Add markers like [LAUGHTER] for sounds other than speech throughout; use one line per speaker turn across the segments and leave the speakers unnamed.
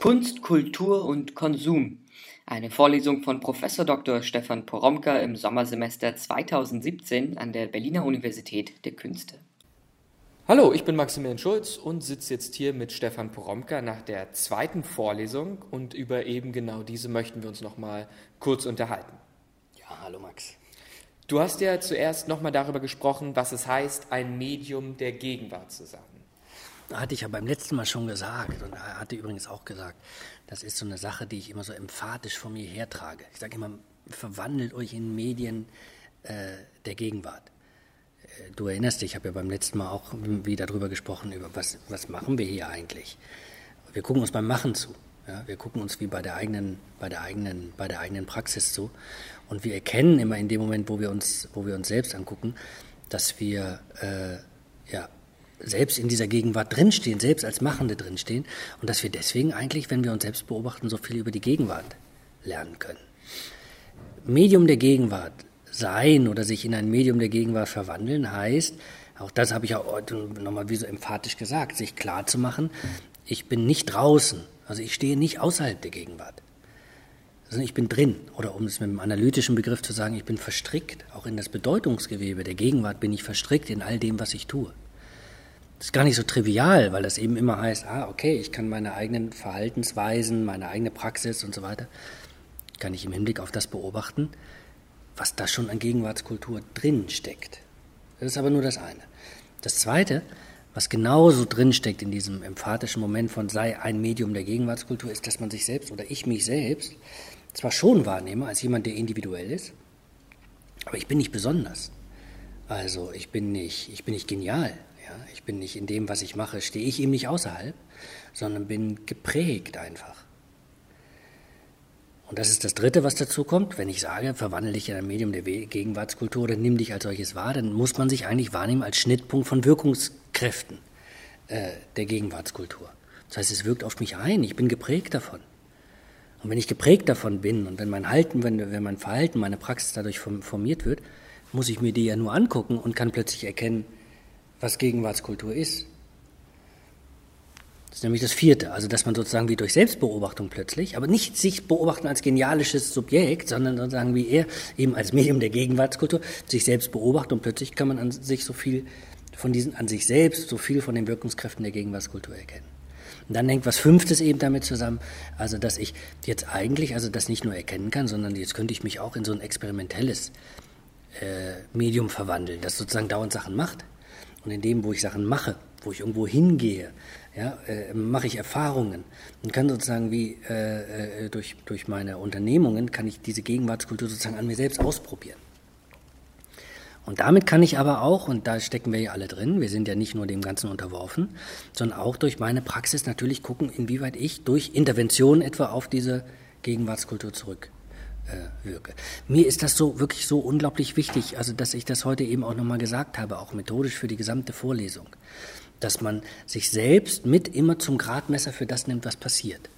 Kunst, Kultur und Konsum. Eine Vorlesung von Prof. Dr. Stefan Poromka im Sommersemester 2017 an der Berliner Universität der Künste.
Hallo, ich bin Maximilian Schulz und sitze jetzt hier mit Stefan Poromka nach der zweiten Vorlesung und über eben genau diese möchten wir uns noch mal kurz unterhalten.
Ja, hallo Max.
Du hast ja zuerst noch mal darüber gesprochen, was es heißt, ein Medium der Gegenwart zu sein.
Hatte ich ja beim letzten Mal schon gesagt und er hatte übrigens auch gesagt, das ist so eine Sache, die ich immer so emphatisch vor mir hertrage. Ich sage immer, verwandelt euch in Medien äh, der Gegenwart. Äh, du erinnerst dich, ich habe ja beim letzten Mal auch wieder darüber gesprochen, über was, was machen wir hier eigentlich. Wir gucken uns beim Machen zu. Ja, wir gucken uns wie bei der eigenen, bei der eigenen, bei der eigenen Praxis zu. Und wir erkennen immer in dem Moment, wo wir uns, wo wir uns selbst angucken, dass wir äh, ja, selbst in dieser Gegenwart drinstehen, selbst als Machende drinstehen und dass wir deswegen eigentlich, wenn wir uns selbst beobachten, so viel über die Gegenwart lernen können. Medium der Gegenwart sein oder sich in ein Medium der Gegenwart verwandeln heißt, auch das habe ich auch nochmal wie so emphatisch gesagt, sich klar zu machen, ich bin nicht draußen, also ich stehe nicht außerhalb der Gegenwart, sondern ich bin drin. Oder um es mit einem analytischen Begriff zu sagen, ich bin verstrickt, auch in das Bedeutungsgewebe der Gegenwart bin ich verstrickt in all dem, was ich tue. Das ist gar nicht so trivial, weil das eben immer heißt, ah, okay, ich kann meine eigenen Verhaltensweisen, meine eigene Praxis und so weiter, kann ich im Hinblick auf das beobachten, was da schon an Gegenwartskultur drin steckt. Das ist aber nur das eine. Das zweite, was genauso drin steckt in diesem emphatischen Moment von sei ein Medium der Gegenwartskultur, ist, dass man sich selbst oder ich mich selbst zwar schon wahrnehme als jemand, der individuell ist, aber ich bin nicht besonders. Also ich bin nicht, ich bin nicht genial, ja, ich bin nicht in dem, was ich mache, stehe ich ihm nicht außerhalb, sondern bin geprägt einfach. Und das ist das Dritte, was dazu kommt. Wenn ich sage, verwandle dich in ein Medium der Gegenwartskultur oder nimm dich als solches wahr, dann muss man sich eigentlich wahrnehmen als Schnittpunkt von Wirkungskräften äh, der Gegenwartskultur. Das heißt, es wirkt auf mich ein, ich bin geprägt davon. Und wenn ich geprägt davon bin und wenn mein Halten, wenn, wenn mein Verhalten, meine Praxis dadurch formiert wird, muss ich mir die ja nur angucken und kann plötzlich erkennen, was Gegenwartskultur ist. Das ist nämlich das vierte, also dass man sozusagen wie durch Selbstbeobachtung plötzlich, aber nicht sich beobachten als genialisches Subjekt, sondern sozusagen wie er eben als Medium der Gegenwartskultur sich selbst beobachtet und plötzlich kann man an sich so viel von diesen, an sich selbst, so viel von den Wirkungskräften der Gegenwartskultur erkennen. Und dann hängt was Fünftes eben damit zusammen, also dass ich jetzt eigentlich, also das nicht nur erkennen kann, sondern jetzt könnte ich mich auch in so ein experimentelles äh, Medium verwandeln, das sozusagen dauernd Sachen macht. Und in dem, wo ich Sachen mache, wo ich irgendwo hingehe, ja, äh, mache ich Erfahrungen und kann sozusagen wie äh, äh, durch, durch meine Unternehmungen, kann ich diese Gegenwartskultur sozusagen an mir selbst ausprobieren. Und damit kann ich aber auch, und da stecken wir ja alle drin, wir sind ja nicht nur dem Ganzen unterworfen, sondern auch durch meine Praxis natürlich gucken, inwieweit ich durch Intervention etwa auf diese Gegenwartskultur zurück wirke. Mir ist das so wirklich so unglaublich wichtig, also dass ich das heute eben auch nochmal gesagt habe, auch methodisch für die gesamte Vorlesung, dass man sich selbst mit immer zum Gradmesser für das nimmt, was passiert.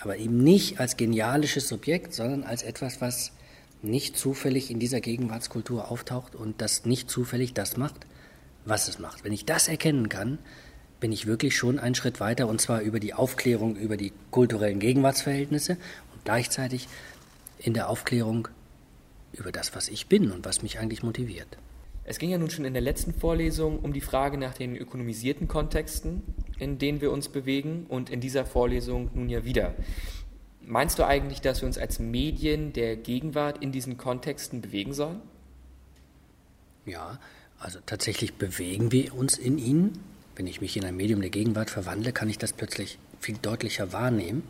Aber eben nicht als genialisches Subjekt, sondern als etwas, was nicht zufällig in dieser Gegenwartskultur auftaucht und das nicht zufällig das macht, was es macht. Wenn ich das erkennen kann, bin ich wirklich schon einen Schritt weiter und zwar über die Aufklärung über die kulturellen Gegenwartsverhältnisse und gleichzeitig in der Aufklärung über das, was ich bin und was mich eigentlich motiviert.
Es ging ja nun schon in der letzten Vorlesung um die Frage nach den ökonomisierten Kontexten, in denen wir uns bewegen und in dieser Vorlesung nun ja wieder. Meinst du eigentlich, dass wir uns als Medien der Gegenwart in diesen Kontexten bewegen sollen?
Ja, also tatsächlich bewegen wir uns in ihnen. Wenn ich mich in ein Medium der Gegenwart verwandle, kann ich das plötzlich viel deutlicher wahrnehmen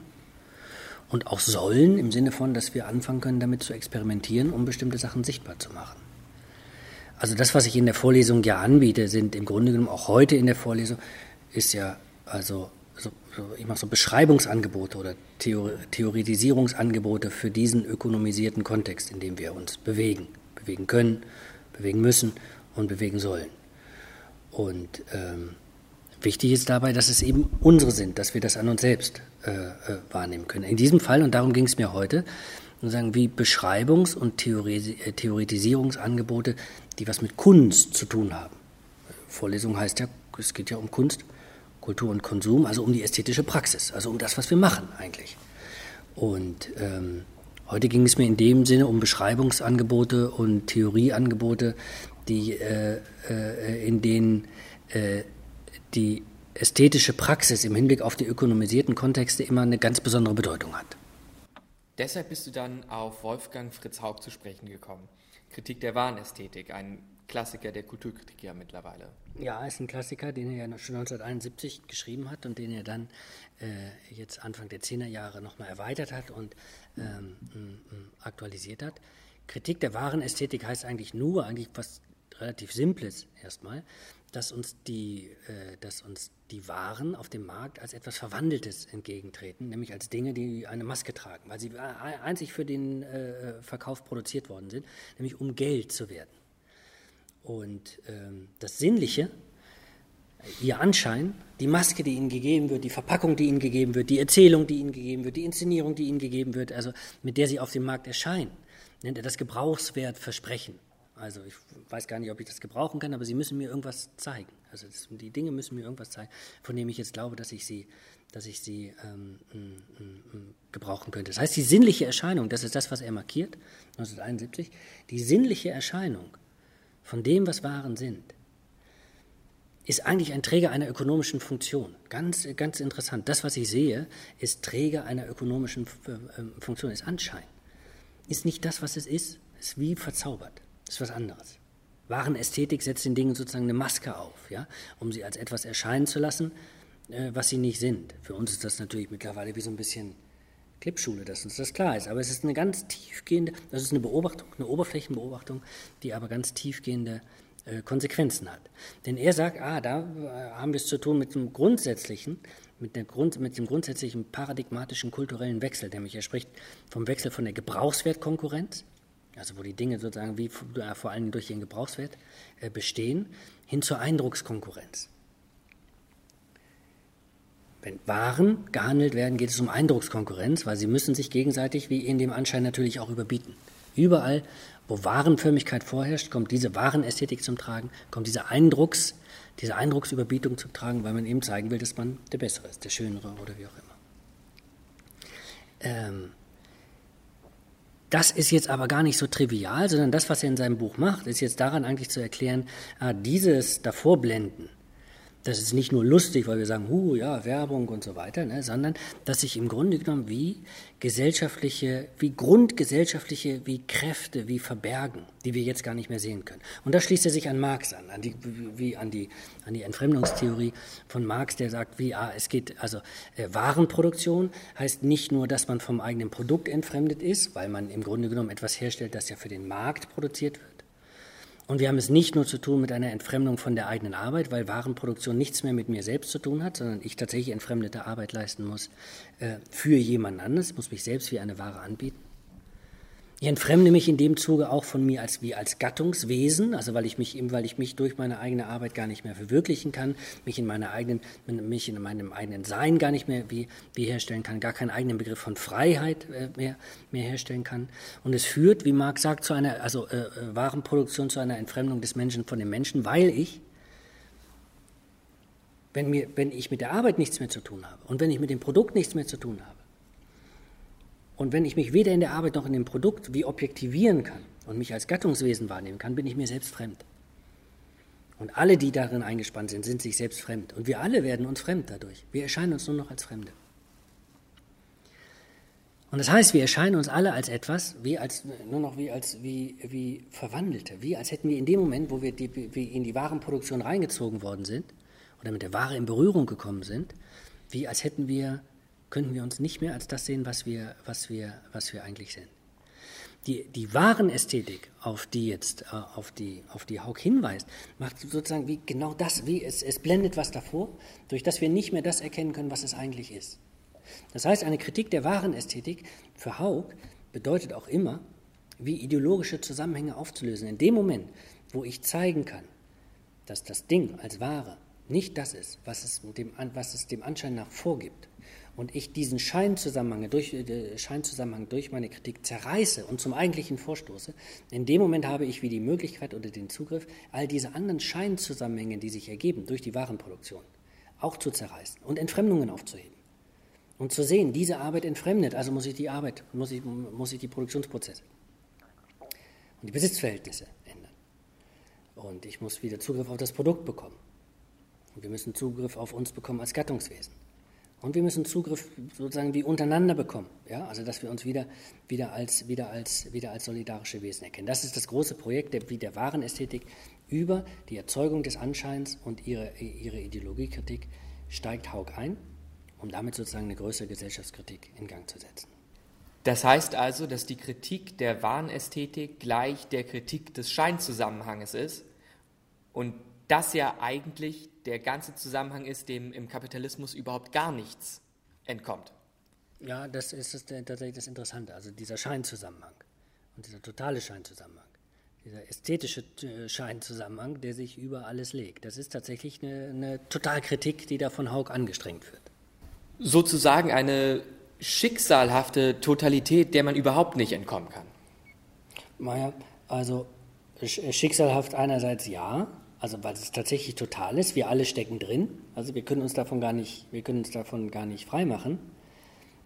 und auch sollen im Sinne von, dass wir anfangen können, damit zu experimentieren, um bestimmte Sachen sichtbar zu machen. Also das, was ich in der Vorlesung ja anbiete, sind im Grunde genommen auch heute in der Vorlesung, ist ja also so, so, ich mache so Beschreibungsangebote oder Theor Theoretisierungsangebote für diesen ökonomisierten Kontext, in dem wir uns bewegen, bewegen können, bewegen müssen und bewegen sollen. Und ähm, Wichtig ist dabei, dass es eben unsere sind, dass wir das an uns selbst äh, äh, wahrnehmen können. In diesem Fall, und darum ging es mir heute, sagen wie Beschreibungs- und äh, Theoretisierungsangebote, die was mit Kunst zu tun haben. Vorlesung heißt ja, es geht ja um Kunst, Kultur und Konsum, also um die ästhetische Praxis, also um das, was wir machen eigentlich. Und ähm, heute ging es mir in dem Sinne um Beschreibungsangebote und Theorieangebote, die, äh, äh, in denen äh, die ästhetische Praxis im Hinblick auf die ökonomisierten Kontexte immer eine ganz besondere Bedeutung hat.
Deshalb bist du dann auf Wolfgang Fritz Haug zu sprechen gekommen. Kritik der Warenästhetik, ein Klassiker der Kulturkritik ja mittlerweile.
Ja, ist ein Klassiker, den er ja schon 1971 geschrieben hat und den er dann äh, jetzt Anfang der 10er Jahre nochmal erweitert hat und ähm, aktualisiert hat. Kritik der Warenästhetik heißt eigentlich nur, eigentlich was relativ Simples erstmal, dass uns die, äh, dass uns die Waren auf dem Markt als etwas Verwandeltes entgegentreten, nämlich als Dinge, die eine Maske tragen, weil sie einzig für den äh, Verkauf produziert worden sind, nämlich um Geld zu werden. Und ähm, das Sinnliche, ihr Anschein, die Maske, die ihnen gegeben wird, die Verpackung, die ihnen gegeben wird, die Erzählung, die ihnen gegeben wird, die Inszenierung, die ihnen gegeben wird, also mit der sie auf dem Markt erscheinen, nennt er das Gebrauchswertversprechen. Also ich weiß gar nicht, ob ich das gebrauchen kann, aber sie müssen mir irgendwas zeigen. Also das, die Dinge müssen mir irgendwas zeigen, von dem ich jetzt glaube, dass ich sie, dass ich sie ähm, m, m, m, gebrauchen könnte. Das heißt, die sinnliche Erscheinung, das ist das, was er markiert, 1971, die sinnliche Erscheinung von dem, was Waren sind, ist eigentlich ein Träger einer ökonomischen Funktion. Ganz, ganz interessant. Das, was ich sehe, ist Träger einer ökonomischen äh, Funktion, ist Anschein. Ist nicht das, was es ist, ist wie verzaubert. Ist was anderes. Warenästhetik setzt den Dingen sozusagen eine Maske auf, ja, um sie als etwas erscheinen zu lassen, äh, was sie nicht sind. Für uns ist das natürlich mittlerweile wie so ein bisschen Klippschule, dass uns das klar ist. Aber es ist eine ganz tiefgehende, das ist eine Beobachtung, eine Oberflächenbeobachtung, die aber ganz tiefgehende äh, Konsequenzen hat. Denn er sagt, ah, da äh, haben wir es zu tun mit dem grundsätzlichen, mit, der Grund, mit dem grundsätzlichen paradigmatischen kulturellen Wechsel, nämlich er spricht vom Wechsel von der Gebrauchswertkonkurrenz also wo die Dinge sozusagen wie vor allem durch ihren Gebrauchswert äh, bestehen, hin zur Eindruckskonkurrenz. Wenn Waren gehandelt werden, geht es um Eindruckskonkurrenz, weil sie müssen sich gegenseitig wie in dem Anschein natürlich auch überbieten. Überall, wo Warenförmigkeit vorherrscht, kommt diese Warenästhetik zum Tragen, kommt diese Eindrucks, diese Eindrucksüberbietung zum Tragen, weil man eben zeigen will, dass man der Bessere ist, der Schönere oder wie auch immer. Ähm, das ist jetzt aber gar nicht so trivial, sondern das, was er in seinem Buch macht, ist jetzt daran eigentlich zu erklären, ah, dieses Davorblenden, das ist nicht nur lustig, weil wir sagen, hu, ja, Werbung und so weiter, ne, sondern dass sich im Grunde genommen wie gesellschaftliche, wie grundgesellschaftliche, wie Kräfte, wie Verbergen, die wir jetzt gar nicht mehr sehen können. Und da schließt er sich an Marx an, an die, wie an die, an die Entfremdungstheorie von Marx, der sagt, wie, ah, es geht, also äh, Warenproduktion heißt nicht nur, dass man vom eigenen Produkt entfremdet ist, weil man im Grunde genommen etwas herstellt, das ja für den Markt produziert wird, und wir haben es nicht nur zu tun mit einer Entfremdung von der eigenen Arbeit, weil Warenproduktion nichts mehr mit mir selbst zu tun hat, sondern ich tatsächlich entfremdete Arbeit leisten muss äh, für jemand anderes, muss mich selbst wie eine Ware anbieten. Ich entfremde mich in dem Zuge auch von mir als wie als Gattungswesen, also weil ich mich weil ich mich durch meine eigene Arbeit gar nicht mehr verwirklichen kann, mich in meiner eigenen mich in meinem eigenen Sein gar nicht mehr wie, wie herstellen kann, gar keinen eigenen Begriff von Freiheit äh, mehr mehr herstellen kann. Und es führt, wie Marx sagt, zu einer also äh, äh, Warenproduktion zu einer Entfremdung des Menschen von dem Menschen, weil ich wenn mir wenn ich mit der Arbeit nichts mehr zu tun habe und wenn ich mit dem Produkt nichts mehr zu tun habe und wenn ich mich weder in der Arbeit noch in dem Produkt wie objektivieren kann und mich als Gattungswesen wahrnehmen kann, bin ich mir selbst fremd. Und alle, die darin eingespannt sind, sind sich selbst fremd. Und wir alle werden uns fremd dadurch. Wir erscheinen uns nur noch als Fremde. Und das heißt, wir erscheinen uns alle als etwas, wie als, nur noch wie, als, wie, wie Verwandelte, wie als hätten wir in dem Moment, wo wir die, wie in die Warenproduktion reingezogen worden sind oder mit der Ware in Berührung gekommen sind, wie als hätten wir könnten wir uns nicht mehr als das sehen, was wir, was wir, was wir eigentlich sind. Die, die wahren Ästhetik, auf die jetzt, äh, auf die, auf die Haug hinweist, macht sozusagen wie genau das, wie es, es blendet was davor, durch das wir nicht mehr das erkennen können, was es eigentlich ist. Das heißt, eine Kritik der wahren Ästhetik für Haug bedeutet auch immer, wie ideologische Zusammenhänge aufzulösen. In dem Moment, wo ich zeigen kann, dass das Ding als Ware nicht das ist, was es dem, was es dem Anschein nach vorgibt, und ich diesen Scheinzusammenhang durch, äh, Scheinzusammenhang durch meine Kritik zerreiße und zum eigentlichen vorstoße, in dem Moment habe ich wie die Möglichkeit oder den Zugriff, all diese anderen Scheinzusammenhänge, die sich ergeben durch die Warenproduktion, auch zu zerreißen und Entfremdungen aufzuheben. Und zu sehen, diese Arbeit entfremdet, also muss ich die Arbeit, muss ich, muss ich die Produktionsprozesse und die Besitzverhältnisse ändern. Und ich muss wieder Zugriff auf das Produkt bekommen. Und wir müssen Zugriff auf uns bekommen als Gattungswesen. Und wir müssen Zugriff sozusagen wie untereinander bekommen. Ja? Also dass wir uns wieder, wieder, als, wieder, als, wieder als solidarische Wesen erkennen. Das ist das große Projekt der, der Warenästhetik. Über die Erzeugung des Anscheins und ihre, ihre Ideologiekritik steigt Haug ein, um damit sozusagen eine größere Gesellschaftskritik in Gang zu setzen.
Das heißt also, dass die Kritik der Warenästhetik gleich der Kritik des Scheinzusammenhanges ist und das ja eigentlich der ganze Zusammenhang ist, dem im Kapitalismus überhaupt gar nichts entkommt.
Ja, das ist das, tatsächlich das Interessante, also dieser Scheinzusammenhang und dieser totale Scheinzusammenhang, dieser ästhetische äh, Scheinzusammenhang, der sich über alles legt. Das ist tatsächlich eine, eine Totalkritik, die da von Haug angestrengt wird.
Sozusagen eine schicksalhafte Totalität, der man überhaupt nicht entkommen kann.
Naja, also schicksalhaft einerseits ja, also weil es tatsächlich total ist, wir alle stecken drin, also wir können uns davon gar nicht, wir können uns davon gar nicht freimachen.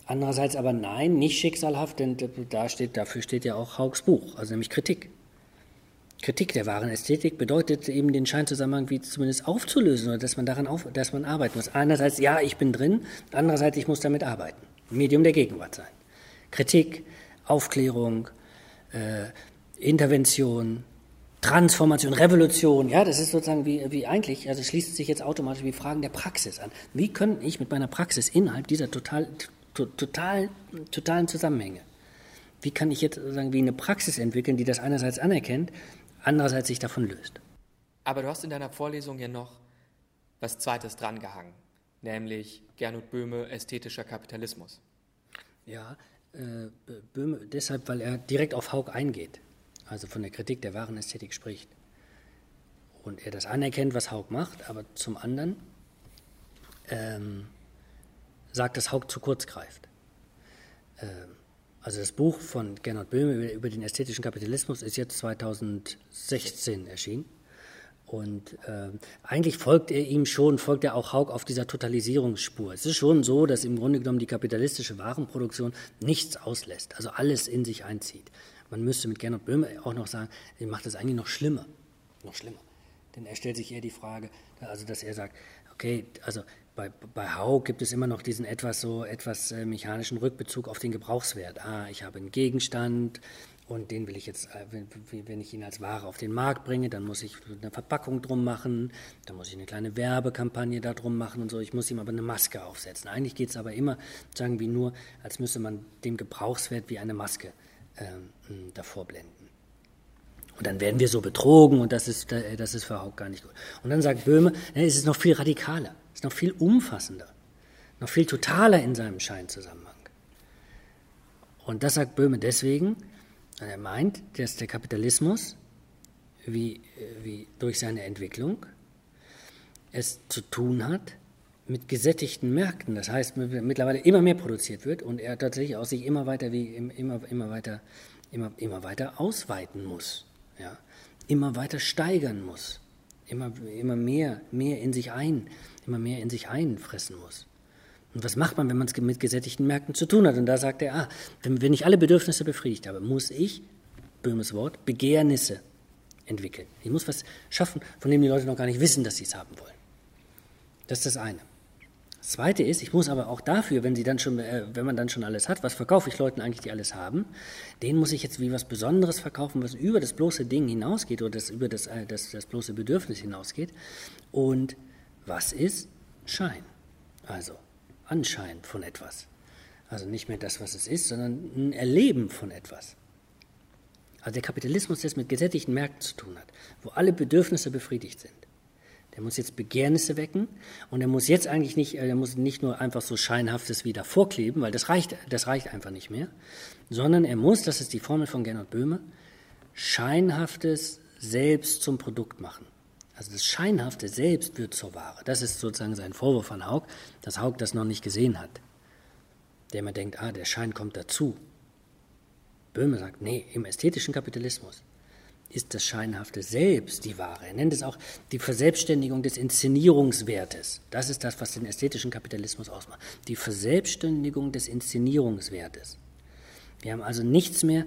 Andererseits aber nein, nicht schicksalhaft, denn da steht, dafür steht ja auch Haugs Buch, also nämlich Kritik. Kritik der wahren Ästhetik bedeutet eben den Scheinzusammenhang wie zumindest aufzulösen oder dass man daran auf, dass man arbeiten muss. Einerseits ja, ich bin drin, andererseits ich muss damit arbeiten. Medium der Gegenwart sein. Kritik, Aufklärung, äh, Intervention, Transformation, Revolution, ja, das ist sozusagen wie, wie eigentlich, also schließt sich jetzt automatisch wie Fragen der Praxis an. Wie kann ich mit meiner Praxis innerhalb dieser total, to, total, totalen Zusammenhänge, wie kann ich jetzt sozusagen wie eine Praxis entwickeln, die das einerseits anerkennt, andererseits sich davon löst?
Aber du hast in deiner Vorlesung ja noch was Zweites drangehangen, nämlich Gernot Böhme, ästhetischer Kapitalismus.
Ja, äh, Böhme deshalb, weil er direkt auf Haug eingeht also von der Kritik der wahren Ästhetik spricht. Und er das anerkennt, was Haug macht, aber zum anderen ähm, sagt, dass Haug zu kurz greift. Ähm, also das Buch von Gernot Böhme über, über, den ästhetischen Kapitalismus ist jetzt 2016 erschienen. Und äh, eigentlich folgt er ihm schon, folgt er auch Haug auf dieser Totalisierungsspur. Es ist schon so, dass im Grunde genommen die kapitalistische Warenproduktion nichts auslässt, also alles in sich einzieht. Man müsste mit Gernot Böhme auch noch sagen, er macht das eigentlich noch schlimmer. Noch schlimmer. Denn er stellt sich eher die Frage, also dass er sagt, okay, also bei, bei Hau gibt es immer noch diesen etwas so etwas äh, mechanischen Rückbezug auf den Gebrauchswert. Ah, ich habe einen Gegenstand und den will ich jetzt, äh, wenn, ich ihn als Ware auf den Markt bringe, dann muss ich eine Verpackung drum machen, dann muss ich eine kleine Werbekampagne da drum machen und so. Ich muss ihm aber eine Maske aufsetzen. Eigentlich geht es aber immer, sagen wir nur, als müsste man dem Gebrauchswert wie eine Maske ähm, davor blenden. Und dann werden wir so betrogen und das ist, äh, das ist für gar nicht gut. Und dann sagt Böhme, es ist noch viel radikaler, es ist noch viel umfassender, noch viel totaler in seinem Scheinzusammenhang. Und das sagt Böhme deswegen, weil er meint, dass der Kapitalismus wie, äh, wie durch seine Entwicklung es zu tun hat mit gesättigten Märkten, das heißt mittlerweile immer mehr produziert wird und er tatsächlich auch sich immer weiter wie immer, immer weiter immer, immer weiter ausweiten muss, ja? immer weiter steigern muss, immer, immer mehr, mehr in sich ein, immer mehr in sich einfressen muss. Und was macht man, wenn man es mit gesättigten Märkten zu tun hat? Und da sagt er, ah, wenn, wenn ich alle Bedürfnisse befriedigt habe, muss ich, Böhmes Wort, Begehrnisse entwickeln. Ich muss was schaffen, von dem die Leute noch gar nicht wissen, dass sie es haben wollen. Das ist das eine. Das Zweite ist, ich muss aber auch dafür, wenn, sie dann schon, äh, wenn man dann schon alles hat, was verkaufe ich Leuten eigentlich, die alles haben, denen muss ich jetzt wie was Besonderes verkaufen, was über das bloße Ding hinausgeht oder das über das, äh, das, das bloße Bedürfnis hinausgeht. Und was ist Schein? Also Anschein von etwas. Also nicht mehr das, was es ist, sondern ein Erleben von etwas. Also der Kapitalismus, der es mit gesättigten Märkten zu tun hat, wo alle Bedürfnisse befriedigt sind. Der muss jetzt Begehrnisse wecken und er muss jetzt eigentlich nicht, er muss nicht nur einfach so scheinhaftes wieder vorkleben, weil das reicht, das reicht einfach nicht mehr, sondern er muss, das ist die Formel von Gernot Böhme, scheinhaftes selbst zum Produkt machen. Also das Scheinhafte selbst wird zur Ware. Das ist sozusagen sein Vorwurf an Haug, dass Haug das noch nicht gesehen hat. Der immer denkt, ah, der Schein kommt dazu. Böhme sagt, nee, im ästhetischen Kapitalismus ist das Scheinhafte selbst die Ware. Er nennt es auch die Verselbstständigung des Inszenierungswertes. Das ist das, was den ästhetischen Kapitalismus ausmacht. Die Verselbstständigung des Inszenierungswertes. Wir haben also nichts mehr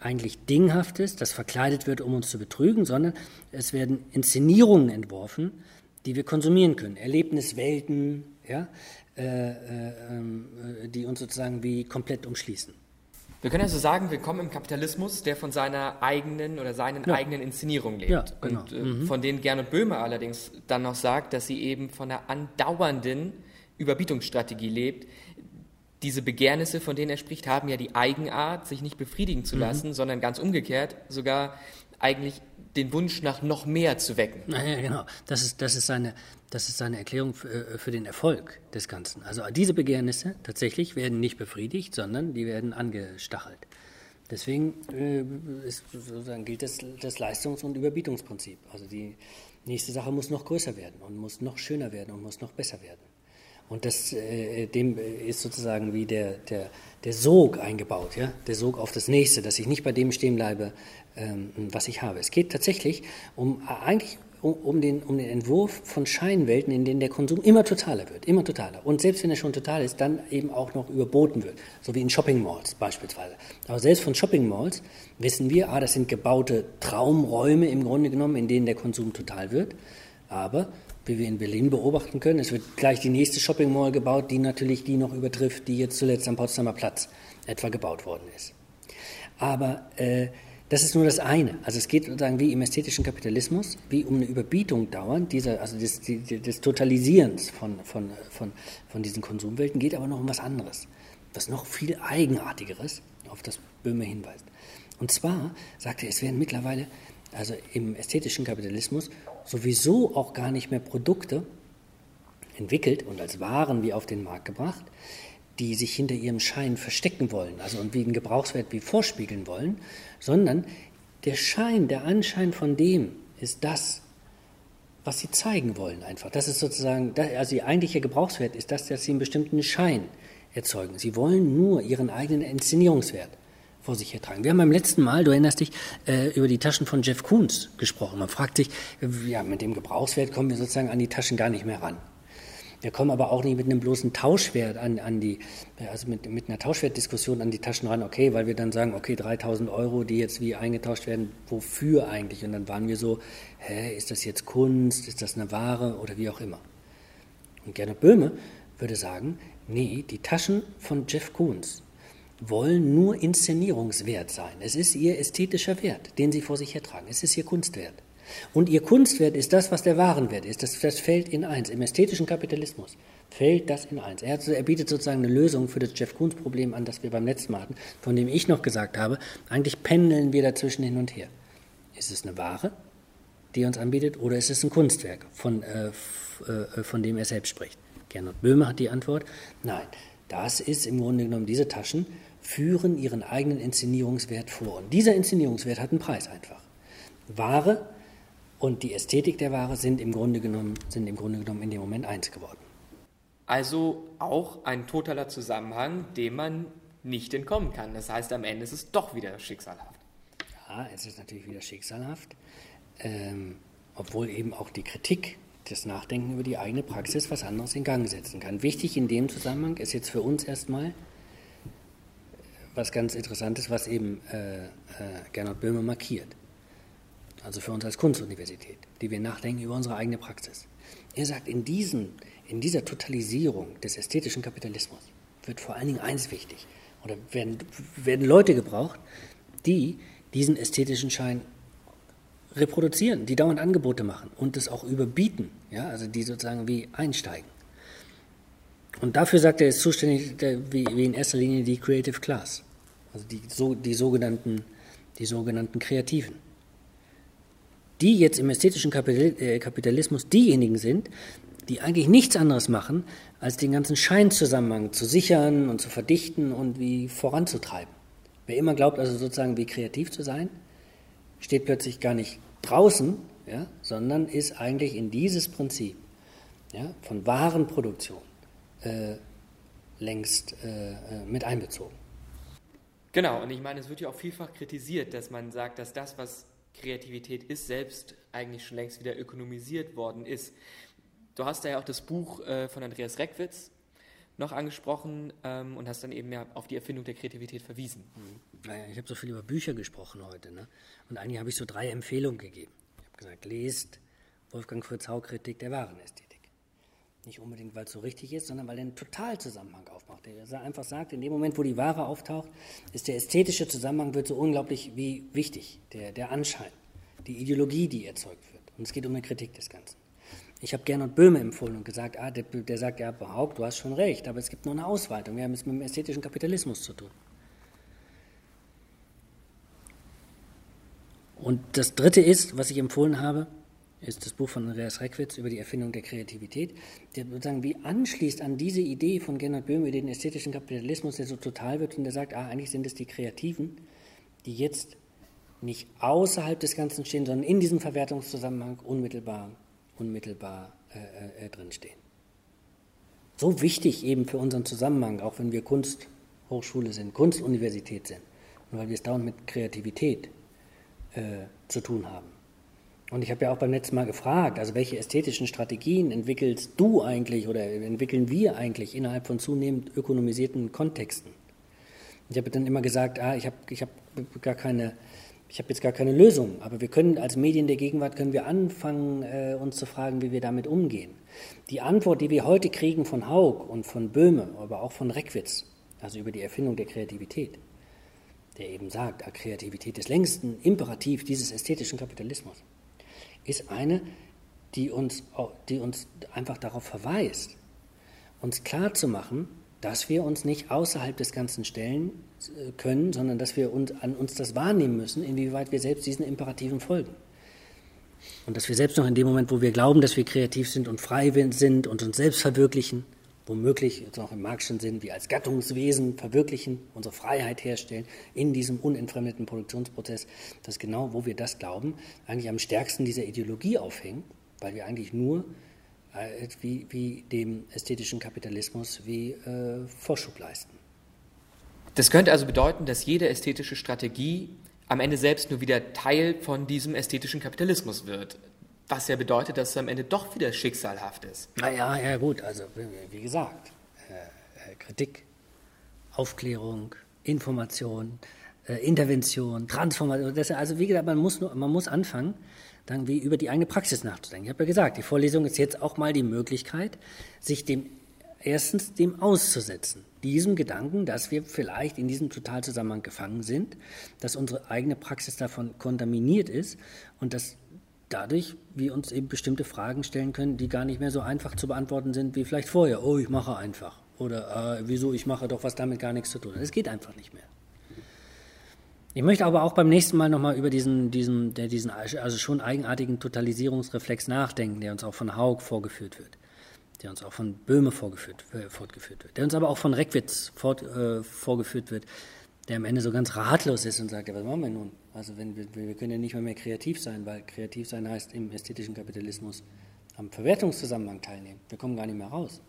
eigentlich Dinghaftes, das verkleidet wird, um uns zu betrügen, sondern es werden Inszenierungen entworfen, die wir konsumieren können. Erlebniswelten, ja, äh, äh, äh die uns sozusagen wie komplett umschließen.
Wir können also sagen, wir kommen im Kapitalismus, der von seiner eigenen oder seinen ja. eigenen Inszenierungen lebt. Ja, genau. Und äh, mhm. von denen Gernot Böhme allerdings dann noch sagt, dass sie eben von einer andauernden Überbietungsstrategie lebt. Diese Begehrnisse, von denen er spricht, haben ja die Eigenart, sich nicht befriedigen zu mhm. lassen, mhm. sondern ganz umgekehrt sogar eigentlich den Wunsch nach noch mehr zu wecken.
Ja, genau. Das ist, das ist, seine, das ist seine Erklärung für, äh, für, den Erfolg des Ganzen. Also diese Begehrnisse tatsächlich werden nicht befriedigt, sondern die werden angestachelt. Deswegen äh, ist, sozusagen gilt das, das Leistungs- und Überbietungsprinzip. Also die nächste Sache muss noch größer werden und muss noch schöner werden und muss noch besser werden. Und das, äh, dem ist sozusagen wie der, der, der Sog eingebaut, ja? der Sog auf das Nächste, dass ich nicht bei dem stehen bleibe, ähm, was ich habe. Es geht tatsächlich um eigentlich um, um, den, um den Entwurf von Scheinwelten, in denen der Konsum immer totaler wird, immer totaler. Und selbst wenn er schon total ist, dann eben auch noch überboten wird, so wie in Shopping Malls beispielsweise. Aber selbst von Shopping Malls wissen wir, ah, das sind gebaute Traumräume im Grunde genommen, in denen der Konsum total wird. Aber wie wir in Berlin beobachten können, es wird gleich die nächste Shopping Mall gebaut, die natürlich die noch übertrifft, die jetzt zuletzt am Potsdamer Platz etwa gebaut worden ist. Aber äh, das ist nur das eine. Also es geht sozusagen wie im ästhetischen Kapitalismus, wie um eine Überbietung dauernd, dieser, also des, des Totalisierens von, von, von, von diesen Konsumwelten, geht aber noch um was anderes, was noch viel Eigenartigeres, auf das Böhme hinweist. Und zwar sagt er, es werden mittlerweile, also im ästhetischen Kapitalismus, sowieso auch gar nicht mehr Produkte entwickelt und als Waren wie auf den Markt gebracht, die sich hinter ihrem Schein verstecken wollen, also und wie einen Gebrauchswert wie vorspiegeln wollen, sondern der Schein, der Anschein von dem ist das, was sie zeigen wollen einfach. Das ist sozusagen, also ihr eigentlicher Gebrauchswert ist das, dass sie einen bestimmten Schein erzeugen. Sie wollen nur ihren eigenen Inszenierungswert vor sich hertragen. Wir haben beim letzten Mal, du erinnerst dich, äh, über die Taschen von Jeff Koons gesprochen. Man fragt sich, ja, mit dem Gebrauchswert kommen wir sozusagen an die Taschen gar nicht mehr ran. Wir kommen aber auch nicht mit einem bloßen Tauschwert an, an die, also mit, mit einer Tauschwertdiskussion an die Taschen ran, okay, weil wir dann sagen, okay, 3000 Euro, die jetzt wie eingetauscht werden, wofür eigentlich? Und dann waren wir so, hä, ist das jetzt Kunst, ist das eine Ware oder wie auch immer? Und Gernot Böhme würde sagen, nee, die Taschen von Jeff Koons wollen nur Inszenierungswert sein. Es ist ihr ästhetischer Wert, den sie vor sich hertragen. Es ist ihr Kunstwert. Und ihr Kunstwert ist das, was der Warenwert ist. Das, das fällt in eins. Im ästhetischen Kapitalismus fällt das in eins. Er, hat, er bietet sozusagen eine Lösung für das Jeff Koons-Problem an, das wir beim letzten Mal hatten, von dem ich noch gesagt habe, eigentlich pendeln wir dazwischen hin und her. Ist es eine Ware, die er uns anbietet, oder ist es ein Kunstwerk, von, äh, äh, von dem er selbst spricht? Gernot Böhme hat die Antwort, nein, das ist im Grunde genommen, diese Taschen führen ihren eigenen Inszenierungswert vor. Und dieser Inszenierungswert hat einen Preis einfach. Ware und die Ästhetik der Ware sind im Grunde genommen, sind im Grunde genommen in dem Moment eins geworden.
Also auch ein totaler Zusammenhang, dem man nicht entkommen kann. Das heißt, am Ende ist es doch wieder schicksalhaft.
Ja, es ist natürlich wieder schicksalhaft, ähm, obwohl eben auch die Kritik, das Nachdenken über die eigene Praxis was anderes in Gang setzen kann. Wichtig in dem Zusammenhang ist jetzt für uns erstmal was ganz Interessantes, was eben äh, äh, Gernot Böhme markiert also für uns als Kunstuniversität, die wir nachdenken über unsere eigene Praxis. Er sagt, in, diesen, in dieser Totalisierung des ästhetischen Kapitalismus wird vor allen Dingen eins wichtig, oder werden, werden Leute gebraucht, die diesen ästhetischen Schein reproduzieren, die dauernd Angebote machen und es auch überbieten, ja, also die sozusagen wie einsteigen. Und dafür sagt er, ist zuständig wie, wie in erster Linie die Creative Class, also die, so, die, sogenannten, die sogenannten Kreativen die jetzt im ästhetischen äh, Kapitalismus diejenigen sind, die eigentlich nichts anderes machen, als den ganzen Scheinzusammenhang zu sichern und zu verdichten und wie voranzutreiben. Wer immer glaubt, also sozusagen wie kreativ zu sein, steht plötzlich gar nicht draußen, ja, sondern ist eigentlich in dieses Prinzip ja, von Warenproduktion äh, längst äh, äh mit einbezogen.
Genau, und ich meine, es wird ja auch vielfach kritisiert, dass man sagt, dass das, was Kreativität ist selbst eigentlich schon längst wieder ökonomisiert worden ist. Du hast da ja auch das Buch äh, von Andreas Reckwitz noch angesprochen ähm, und hast dann eben ja auf die Erfindung der Kreativität verwiesen.
Mhm. Ich habe so viel über Bücher gesprochen heute. Ne? Und eigentlich habe ich so drei Empfehlungen gegeben. Ich habe gesagt, lest Wolfgang Fritz Hau Kritik der wahren Ästhetik. Nicht unbedingt, weil es so richtig ist, sondern weil er einen Totalzusammenhang aufmacht. Er einfach sagt, in dem Moment, wo die Ware auftaucht, ist der ästhetische Zusammenhang wird so unglaublich wie wichtig, der, der Anschein, die Ideologie, die erzeugt wird. Und es geht um eine Kritik des Ganzen. Ich habe Gernot Böhme empfohlen und gesagt, ah, der, der sagt, ja, Haupt, du hast schon recht, aber es gibt nur eine Ausweitung. Wir haben es mit dem ästhetischen Kapitalismus zu tun. Und das Dritte ist, was ich empfohlen habe, ist das Buch von Andreas Reckwitz über die Erfindung der Kreativität, der sozusagen wie anschließt an diese Idee von Gernot Böhme, den ästhetischen Kapitalismus, der so total wird und der sagt, ah, eigentlich sind es die Kreativen, die jetzt nicht außerhalb des Ganzen stehen, sondern in diesem Verwertungszusammenhang unmittelbar, unmittelbar äh, äh, drinstehen. So wichtig eben für unseren Zusammenhang, auch wenn wir Kunsthochschule sind, Kunstuniversität sind, und weil wir es dauernd mit Kreativität äh, zu tun haben. Und ich habe ja auch beim letzten Mal gefragt, also welche ästhetischen Strategien entwickelst du eigentlich oder entwickeln wir eigentlich innerhalb von zunehmend ökonomisierten Kontexten? Ich habe dann immer gesagt, ah, ich habe ich hab gar keine, ich habe jetzt gar keine Lösung, aber wir können als Medien der Gegenwart können wir anfangen, äh, uns zu fragen, wie wir damit umgehen. Die Antwort, die wir heute kriegen von Haug und von Böhme, aber auch von Reckwitz, also über die Erfindung der Kreativität, der eben sagt, ah, Kreativität ist längst ein Imperativ dieses ästhetischen Kapitalismus ist eine, die uns, die uns einfach darauf verweist, uns klarzumachen, dass wir uns nicht außerhalb des Ganzen stellen äh, können, sondern dass wir uns, an uns das wahrnehmen müssen, inwieweit wir selbst diesen Imperativen folgen. Und dass wir selbst noch in dem Moment, wo wir glauben, dass wir kreativ sind und frei sind und uns selbst verwirklichen, womöglich jetzt auch im Marxischen Sinn, wie als Gattungswesen verwirklichen, unsere Freiheit herstellen in diesem unentfremdeten Produktionsprozess, dass genau, wo wir das glauben, eigentlich am stärksten dieser Ideologie aufhängen, weil wir eigentlich nur äh, wie, wie, dem ästhetischen Kapitalismus wie äh, Vorschub leisten.
Das könnte also bedeuten, dass jede ästhetische Strategie am Ende selbst nur wieder Teil von diesem ästhetischen Kapitalismus wird. Was ja bedeutet, dass es am Ende doch wieder schicksalhaft ist.
Naja, ja gut, also wie gesagt, äh, äh, Kritik, Aufklärung, Information, äh, Intervention, Transformation. Das, also wie gesagt, man muss, nur, man muss anfangen, dann wie über die eigene Praxis nachzudenken. Ich habe ja gesagt, die Vorlesung ist jetzt auch mal die Möglichkeit, sich dem erstens dem auszusetzen, diesem Gedanken, dass wir vielleicht in diesem Totalzusammenhang gefangen sind, dass unsere eigene Praxis davon kontaminiert ist und dass dadurch wir uns eben bestimmte Fragen stellen können, die gar nicht mehr so einfach zu beantworten sind wie vielleicht vorher. Oh, ich mache einfach. Oder äh, wieso, ich mache doch was damit gar nichts zu tun. Es geht einfach nicht mehr. Ich möchte aber auch beim nächsten Mal nochmal über diesen, diesen, der, diesen also schon eigenartigen Totalisierungsreflex nachdenken, der uns auch von Haug vorgeführt wird, der uns auch von Böhme vorgeführt, äh, fortgeführt wird, der uns aber auch von Reckwitz fort, äh, vorgeführt wird, der am Ende so ganz ratlos ist und sagt, ja, was machen wir nun? Also wenn wir, wir können ja nicht mehr, mehr kreativ sein, weil kreativ sein heißt im ästhetischen Kapitalismus am Verwertungszusammenhang teilnehmen. Wir kommen gar nicht mehr raus.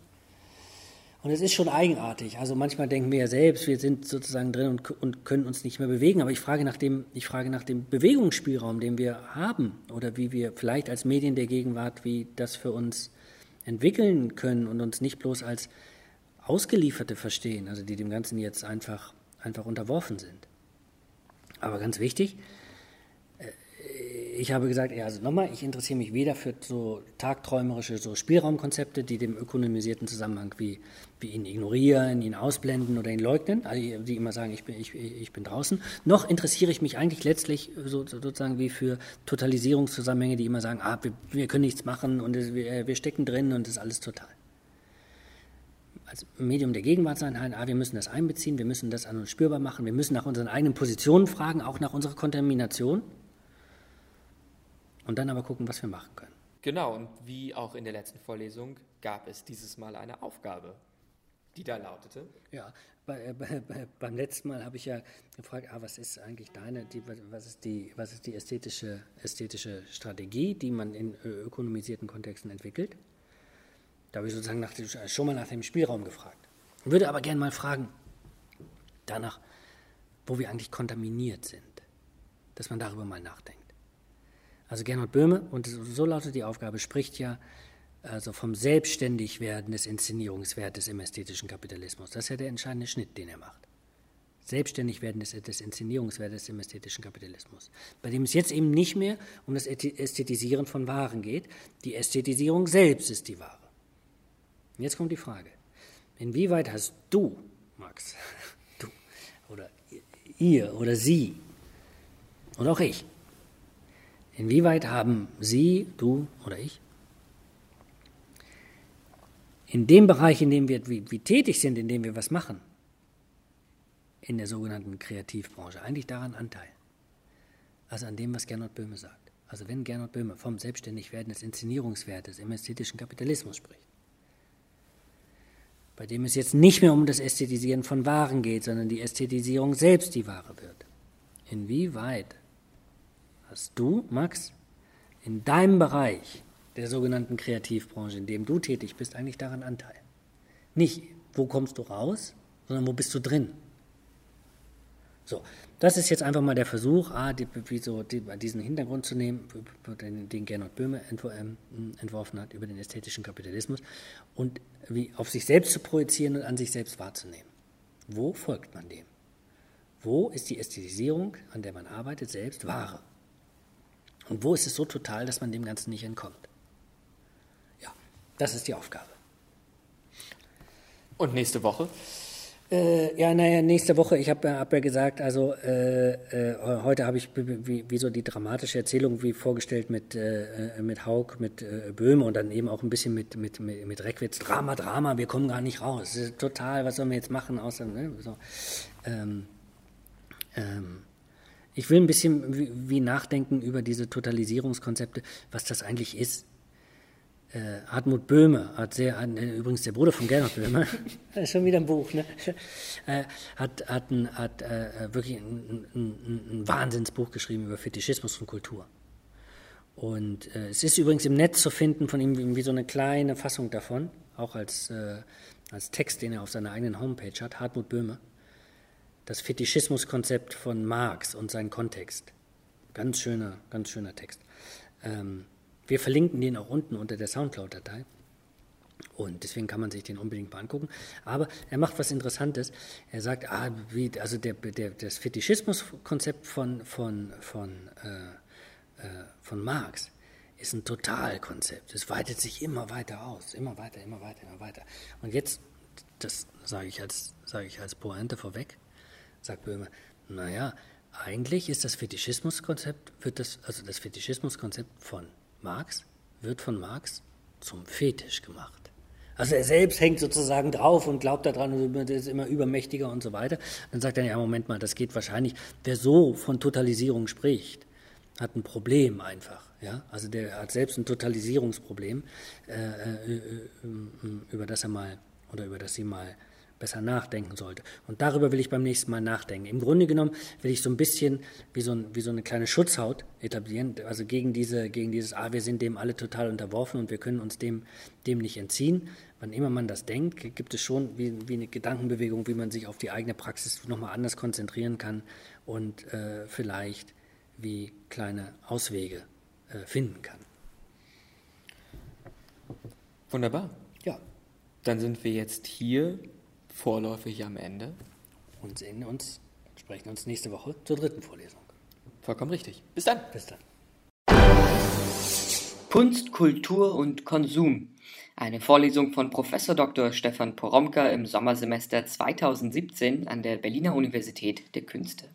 Und es ist schon eigenartig. Also manchmal denken wir ja selbst, wir sind sozusagen drin und, und, können uns nicht mehr bewegen. Aber ich frage, nach dem, ich frage nach dem Bewegungsspielraum, den wir haben oder wie wir vielleicht als Medien der Gegenwart, wie das für uns entwickeln können und uns nicht bloß als Ausgelieferte verstehen, also die dem Ganzen jetzt einfach einfach unterworfen sind. Aber ganz wichtig, äh, ich habe gesagt, ja, also nochmal, ich interessiere mich weder für so tagträumerische so Spielraumkonzepte, die dem ökonomisierten Zusammenhang wie, wie ihn ignorieren, ihn ausblenden oder ihn leugnen, also die immer sagen, ich bin, ich, ich bin draußen, noch interessiere ich mich eigentlich letztlich so, sozusagen wie für Totalisierungszusammenhänge, die immer sagen, ah, wir, wir können nichts machen und wir, wir stecken drin und das ist alles total als Medium der Gegenwart sein, ah, wir müssen das einbeziehen, wir müssen das an uns spürbar machen, wir müssen nach unseren eigenen Positionen fragen, auch nach unserer Kontamination und dann aber gucken, was wir machen können.
Genau, und wie auch in der letzten Vorlesung gab es dieses Mal eine Aufgabe, die da lautete.
Ja, bei, äh, bei, bei, beim letzten Mal habe ich ja gefragt, ah, was ist eigentlich deine, die, was ist die, was ist die ästhetische, ästhetische Strategie, die man in äh, ökonomisierten Kontexten entwickelt? Da habe ich sozusagen nach dem, schon mal nach dem Spielraum gefragt. Würde aber gerne mal fragen, danach, wo wir eigentlich kontaminiert sind, dass man darüber mal nachdenkt. Also Gernot Böhme, und so lautet die Aufgabe, spricht ja also vom Selbstständigwerden des Inszenierungswertes im ästhetischen Kapitalismus. Das ist ja der entscheidende Schnitt, den er macht. Selbstständigwerden des, des Inszenierungswertes im ästhetischen Kapitalismus, bei dem es jetzt eben nicht mehr um das Ästhetisieren von Waren geht. Die Ästhetisierung selbst ist die Ware. Und jetzt kommt die Frage, inwieweit hast du, Max, [LAUGHS] du oder ihr oder sie und auch ich, inwieweit haben Sie, du oder ich, in dem Bereich, in dem wir wie, wie tätig sind, in dem wir was machen, in der sogenannten Kreativbranche, eigentlich daran Anteil. Also an dem, was Gernot Böhme sagt. Also wenn Gernot Böhme vom Selbstständigwerden des Inszenierungswertes im ästhetischen Kapitalismus spricht, bei dem es jetzt nicht mehr um das Ästhetisieren von Waren geht, sondern die Ästhetisierung selbst die Ware wird. Inwieweit hast du, Max, in deinem Bereich der sogenannten Kreativbranche, in dem du tätig bist, eigentlich daran Anteil. Nicht, wo kommst du raus, sondern wo bist du drin. So, das ist jetzt einfach mal der Versuch, A, die, so, die, diesen Hintergrund zu nehmen, den, den Gernot Böhme ähm, entworfen hat über den ästhetischen Kapitalismus und wie auf sich selbst zu projizieren und an sich selbst wahrzunehmen. Wo folgt man dem? Wo ist die Ästhetisierung, an der man arbeitet, selbst wahre? Und wo ist es so total, dass man dem Ganzen nicht entkommt? Das ist die Aufgabe.
Und nächste Woche?
Äh, ja, naja, nächste Woche, ich habe hab ja gesagt, also äh, äh, heute habe ich wie, wie, so die dramatische Erzählung wie vorgestellt mit, äh, äh, mit Haug, mit äh, Böhme und dann eben auch ein bisschen mit, mit, mit, mit Reckwitz. Drama, Drama, wir kommen gar nicht raus. total, was sollen wir jetzt machen, außer, ne, so. ähm, ähm, ich will ein bisschen wie, wie nachdenken über diese Totalisierungskonzepte, was das eigentlich ist äh, Hartmut Böhme, hat sehr, äh, übrigens der Bruder von Gernot Böhme, [LAUGHS] schon wieder ein Buch, ne? äh, hat, hat, ein, hat äh, wirklich ein, ein, ein, Wahnsinnsbuch geschrieben über Fetischismus und Kultur. Und äh, es ist übrigens im Netz zu finden von ihm wie, so eine kleine Fassung davon, auch als, äh, als Text, den er auf seiner eigenen Homepage hat, Hartmut Böhme. Das Fetischismuskonzept von Marx und sein Kontext. Ganz schöner, ganz schöner Text. Ähm, wir verlinken den auch unten unter der Soundcloud-Datei. Und deswegen kann man sich den unbedingt mal angucken. Aber er macht was Interessantes. Er sagt, ah, wie, also der, der, das Fetischismus-Konzept von, von, von, äh, äh, von Marx ist ein Totalkonzept. Es weitet sich immer weiter aus, immer weiter, immer weiter, immer weiter. Und jetzt, das sage ich als, sage ich als Pointe vorweg, sagt Böhme, naja, eigentlich ist das Fetischismuskonzept, wird das, also das Fetischismuskonzept von Marx wird von Marx zum Fetisch gemacht. Also er selbst hängt sozusagen drauf und glaubt daran und ist immer übermächtiger und so weiter. Dann sagt er, ja, Moment mal, das geht wahrscheinlich, wer so von Totalisierung spricht, hat ein Problem einfach. Ja? Also der hat selbst ein Totalisierungsproblem, äh, äh, äh über das er mal oder über das sie mal besser nachdenken sollte. Und darüber will ich beim nächsten Mal nachdenken. Im Grunde genommen will ich so ein bisschen wie so, ein, wie so eine kleine Schutzhaut etablieren, also gegen, diese, gegen dieses, ah, wir sind dem alle total unterworfen und wir können uns dem, dem nicht entziehen. Wann immer man das denkt, gibt es schon wie, wie eine Gedankenbewegung, wie man sich auf die eigene Praxis nochmal anders konzentrieren kann und äh, vielleicht wie kleine Auswege äh, finden kann.
Wunderbar.
Ja.
Dann sind wir jetzt hier vorläufig am Ende.
Und sehen uns, sprechen uns nächste Woche zur dritten Vorlesung.
Vollkommen richtig. Bis dann.
Bis dann.
Kunst, Kultur und Konsum. Eine Vorlesung von Prof. Dr. Stefan Poromka im Sommersemester 2017 an der Berliner Universität der Künste.